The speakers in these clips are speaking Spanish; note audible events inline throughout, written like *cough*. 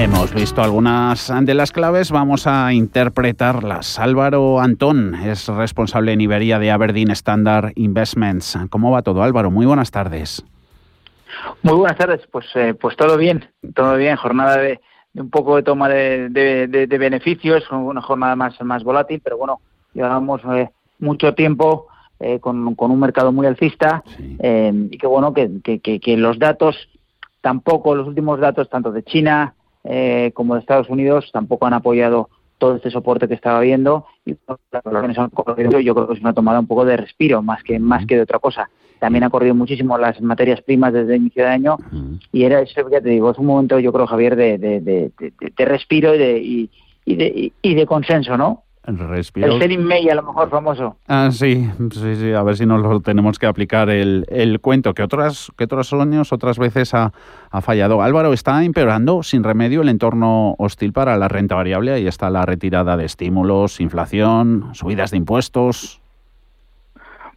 Hemos visto algunas de las claves, vamos a interpretarlas. Álvaro Antón es responsable en Iberia de Aberdeen Standard Investments. ¿Cómo va todo, Álvaro? Muy buenas tardes. Muy buenas tardes, pues, eh, pues todo bien, todo bien. Jornada de, un poco de toma de, beneficios, una jornada más, más volátil, pero bueno, llevamos eh, mucho tiempo eh, con, un mercado muy alcista y que bueno, que, que, los datos tampoco, los últimos datos tanto de China como de Estados Unidos tampoco han apoyado todo este soporte que estaba viendo y yo creo que es una tomada un poco de respiro más que más que de otra cosa. También ha corrido muchísimo las materias primas desde el inicio de año y era eso ya te digo es un momento yo creo Javier de, de, de, respiro y de, y, de, y de consenso no respiro. El selling May, a lo mejor famoso. Ah, sí, sí, sí, a ver si nos lo tenemos que aplicar el, el cuento, que, otras, que otros años, otras veces ha, ha, fallado. Álvaro, está empeorando sin remedio el entorno hostil para la renta variable. Ahí está la retirada de estímulos, inflación, subidas de impuestos.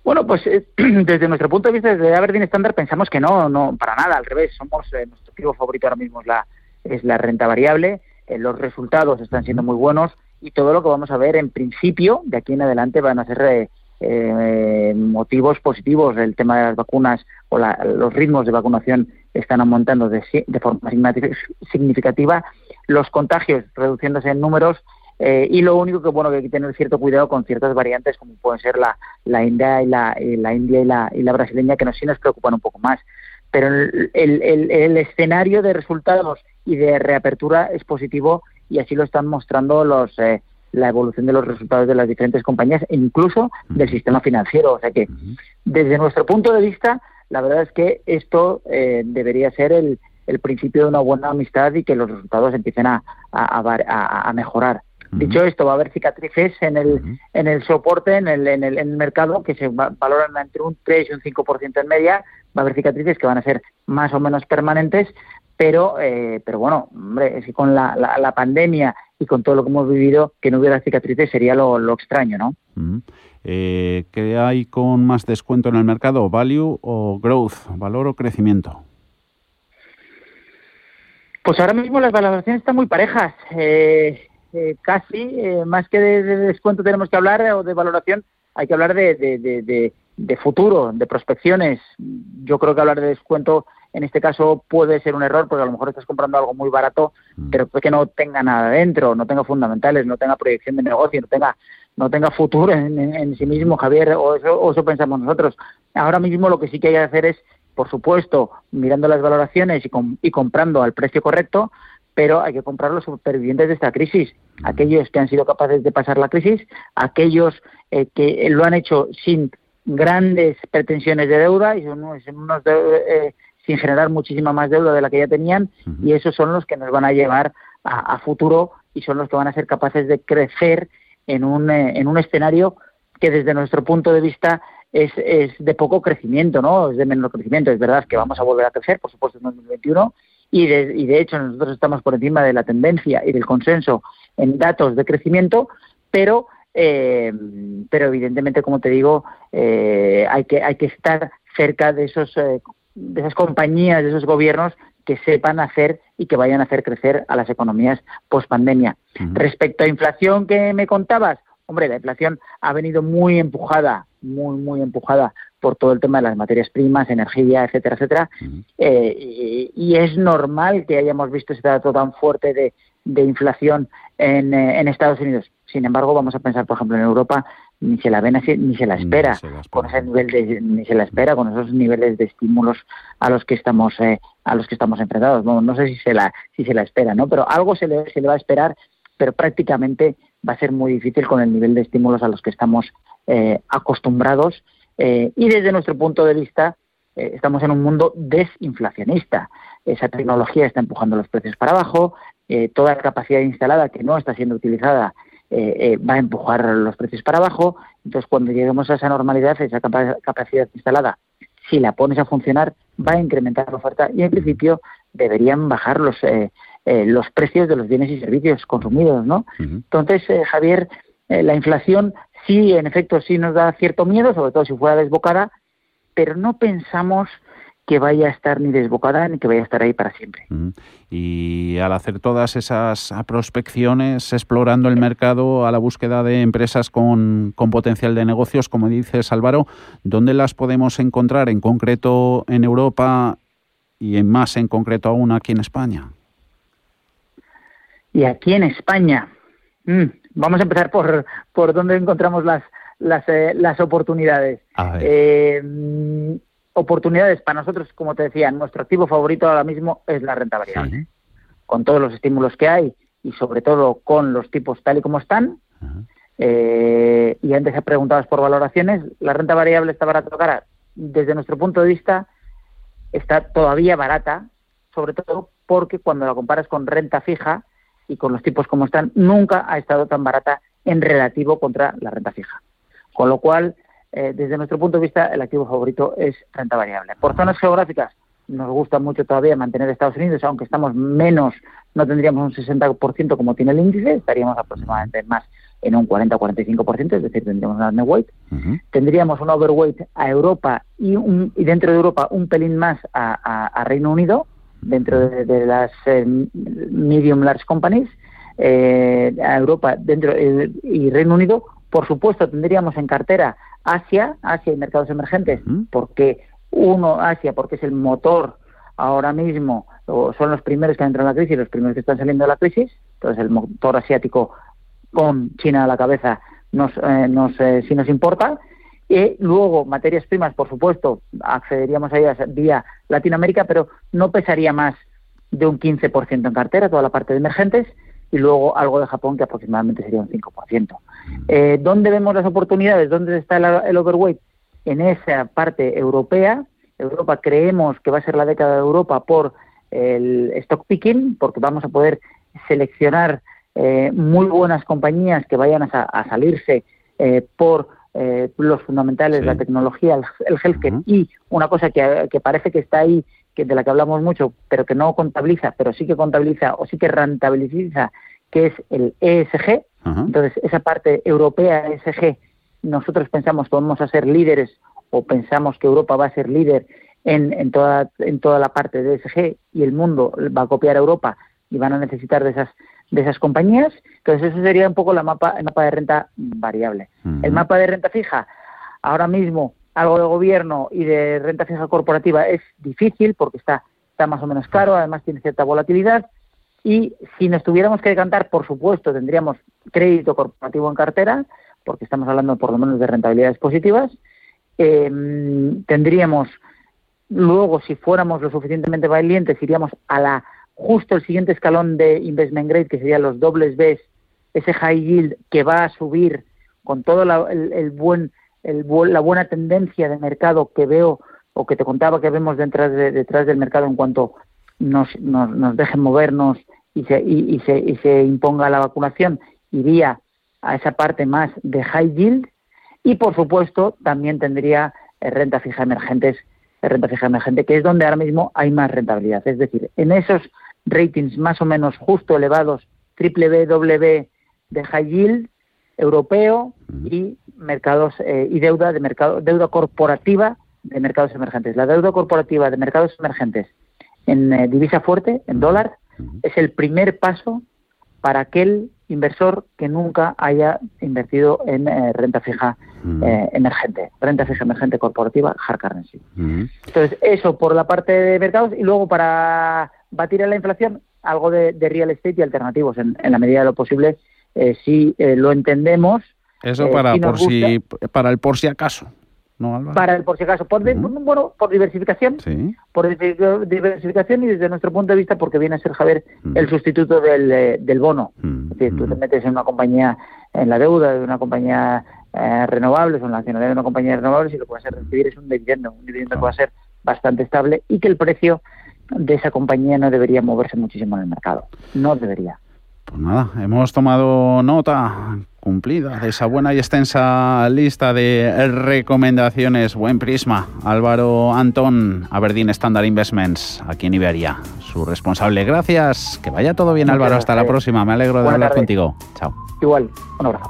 Bueno, pues eh, *clears throat* desde nuestro punto de vista, desde Aberdeen Standard, pensamos que no, no, para nada, al revés. Somos, eh, nuestro activo favorito ahora mismo es la, es la renta variable. Eh, los resultados están siendo muy buenos y todo lo que vamos a ver, en principio, de aquí en adelante van a ser motivos positivos. El tema de las vacunas o los ritmos de vacunación están aumentando de, de forma significativa. Los contagios reduciéndose en números eh, y lo único que bueno que hay que tener cierto cuidado con ciertas variantes como pueden ser la, la India y la, la India y la, y la brasileña que nos sí nos preocupan un poco más. Pero el, el, el, escenario de resultados y de reapertura es positivo y así lo están mostrando los eh, la evolución de los resultados de las diferentes compañías e incluso del sistema financiero. O sea que desde nuestro punto de vista, la verdad es que esto eh, debería ser el, el principio de una buena amistad y que los resultados empiecen a, a, a mejorar. Dicho esto, va a haber cicatrices en el, en el soporte, en el, en, el, mercado, que se valoran entre un 3 y un 5% en media. Va a haber cicatrices que van a ser más o menos permanentes, pero, eh, pero bueno, hombre, es que con la, la, pandemia y con todo lo que hemos vivido, que no hubiera cicatrices sería lo, lo extraño, ¿no? Eh, ¿Qué hay con más descuento en el mercado? ¿Value o growth? ¿Valor o crecimiento? Pues ahora mismo las valoraciones están muy parejas. Eh, eh, casi, eh, más que de, descuento tenemos que hablar o de valoración, hay que hablar de, de, futuro, de prospecciones. Yo creo que hablar de descuento en este caso puede ser un error porque a lo mejor estás comprando algo muy barato, mm. pero que no tenga nada dentro, no tenga fundamentales, no tenga proyección de negocio, no tenga no tenga futuro en, sí mismo, Javier, o eso, o eso pensamos nosotros. Ahora mismo lo que sí que hay que hacer es, por supuesto, mirando las valoraciones y, y comprando al precio correcto, pero hay que comprar los supervivientes de esta crisis, aquellos que han sido capaces de pasar la crisis, aquellos eh, que lo han hecho sin grandes pretensiones de deuda y son unos, eh, sin generar muchísima más deuda de la que ya tenían y esos son los que nos van a llevar a, futuro y son los que van a ser capaces de crecer en un, eh, en un escenario que desde nuestro punto de vista es, es de poco crecimiento, ¿no? Es de menor crecimiento. Es verdad que vamos a volver a crecer, por supuesto, en 2021 y de, y de hecho nosotros estamos por encima de la tendencia y del consenso en datos de crecimiento, pero eh, pero evidentemente como te digo eh, hay que hay que estar cerca de esos eh, de esas compañías de esos gobiernos que sepan hacer y que vayan a hacer crecer a las economías post pandemia respecto a inflación que me contabas hombre la inflación ha venido muy empujada muy muy empujada por todo el tema de las materias primas, energía, etcétera, etcétera. Eh, y, es normal que hayamos visto ese dato tan fuerte de, inflación en, eh, en, Estados Unidos. Sin embargo, vamos a pensar, por ejemplo, en Europa ni se la ve ni se la espera con ese nivel de ni se la espera con esos niveles de estímulos a los que estamos eh, a los que estamos enfrentados no, no sé si se la si se la espera no pero algo se le, se le va a esperar pero prácticamente va a ser muy difícil con el nivel de estímulos a los que estamos acostumbrados eh, y desde nuestro punto de vista, eh, estamos en un mundo desinflacionista. Esa tecnología está empujando los precios para abajo, eh, toda la capacidad instalada que no está siendo utilizada va a empujar los precios para abajo. Entonces, cuando lleguemos a esa normalidad, esa capacidad instalada, si la pones a funcionar, va a incrementar la oferta y, en principio, deberían bajar los, los precios de los bienes y servicios consumidos. ¿no? Entonces, Javier, la inflación sí, en efecto, sí nos da cierto miedo, sobre todo si fuera desbocada, pero no pensamos que vaya a estar ni desbocada ni que vaya a estar ahí para siempre. Y al hacer todas esas prospecciones, explorando el mercado a la búsqueda de empresas con, con potencial de negocios, como dices Álvaro, ¿dónde las podemos encontrar en concreto en Europa y en más en concreto aún aquí en España? Y aquí en España, mm, vamos a empezar por, por dónde encontramos las, las, eh, las oportunidades. Eh, oportunidades para nosotros, como te decía, nuestro activo favorito ahora mismo es la renta variable. Con todos los estímulos que hay y sobre todo con los tipos tal y como están. Eh, y antes preguntabas por valoraciones, la renta variable está barata o cara. Desde nuestro punto de vista, está todavía barata, sobre todo porque cuando la comparas con renta fija y con los tipos como están, nunca ha estado tan barata en relativo contra la renta fija. Con lo cual, eh, desde nuestro punto de vista, el activo favorito es renta variable. Por zonas geográficas, nos gusta mucho todavía mantener Estados Unidos, aunque estamos menos, no tendríamos un 60% como tiene el índice, estaríamos aproximadamente más en un 40-45%, es decir, tendríamos una underweight. Tendríamos un overweight a Europa y, un, y dentro de Europa un pelín más a, Reino Unido, dentro de, las eh, medium large companies, eh, a Europa dentro eh, y Reino Unido. Por supuesto, tendríamos en cartera Asia, Asia y mercados emergentes, porque uno, Asia, porque es el motor ahora mismo, o son los primeros que han entrado en la crisis, los primeros que están saliendo de la crisis, entonces el motor asiático con China a la cabeza nos, eh, nos eh, si nos importa. Y luego, materias primas, por supuesto, accederíamos a ellas vía Latinoamérica, pero no pesaría más de un 15% en cartera, toda la parte de emergentes, y luego algo de Japón, que aproximadamente sería un 5%. Eh, ¿Dónde vemos las oportunidades? ¿Dónde está el, overweight? En esa parte europea. Europa creemos que va a ser la década de Europa por el stock picking, porque vamos a poder seleccionar eh, muy buenas compañías que vayan a, salirse eh, por eh, los fundamentales, la tecnología, el, healthcare. Y una cosa que, parece que está ahí, que de la que hablamos mucho, pero que no contabiliza, pero sí que contabiliza o sí que rentabiliza, que es el ESG. Entonces, esa parte europea ESG, nosotros pensamos que vamos a ser líderes o pensamos que Europa va a ser líder en, en, toda, en toda la parte de ESG y el mundo va a copiar a Europa y van a necesitar de esas de esas compañías. Entonces, eso sería un poco la mapa, el mapa de renta variable. El mapa de renta fija, ahora mismo, algo de gobierno y de renta fija corporativa es difícil porque está, está más o menos caro, además tiene cierta volatilidad. Y si nos tuviéramos que decantar, por supuesto, tendríamos crédito corporativo en cartera, porque estamos hablando por lo menos de rentabilidades positivas. Em, tendríamos, luego, si fuéramos lo suficientemente valientes, iríamos a la justo el siguiente escalón de investment grade, que serían los dobles Bs, ese high yield que va a subir con todo el, buen, el, la buena tendencia de mercado que veo o que te contaba que vemos detrás, de, detrás del mercado en cuanto nos, nos, dejen movernos y se, y, se, y se imponga la vacunación, iría a esa parte más de high yield y por supuesto también tendría eh, renta fija emergentes renta fija emergente, que es donde ahora mismo hay más rentabilidad. Es decir, en esos ratings más o menos justo elevados, triple B, doble B de high yield europeo y mercados eh, y deuda de mercado deuda corporativa de mercados emergentes. La deuda corporativa de mercados emergentes en eh, divisa fuerte, en dólar, es el primer paso para aquel inversor que nunca haya invertido en eh, renta fija emergente, renta fija emergente corporativa, hard currency. Entonces, eso por la parte de mercados y luego para batir a la inflación, algo de, real estate y alternativos en, la medida de lo posible, eh, si eh, lo entendemos. Eso eh, para, por si, para el por si acaso. Para el por si acaso, por, bueno, por diversificación, por diversificación y desde nuestro punto de vista porque viene a ser Javier el sustituto del, del bono. Es decir, tú te metes en una compañía, en la deuda de una compañía eh, renovables o en la nacionalidad de una compañía de renovables y lo que vas a recibir es un dividendo, un dividendo que va a ser bastante estable y que el precio de esa compañía no debería moverse muchísimo en el mercado. No debería. Pues nada, hemos tomado nota cumplida de esa buena y extensa lista de recomendaciones. Buen prisma. Álvaro Antón, Aberdeen Standard Investments, aquí en Iberia. Su responsable. Gracias. Que vaya todo bien, Álvaro. Hasta la próxima. Me alegro de hablar contigo. Chao. Igual. Un abrazo.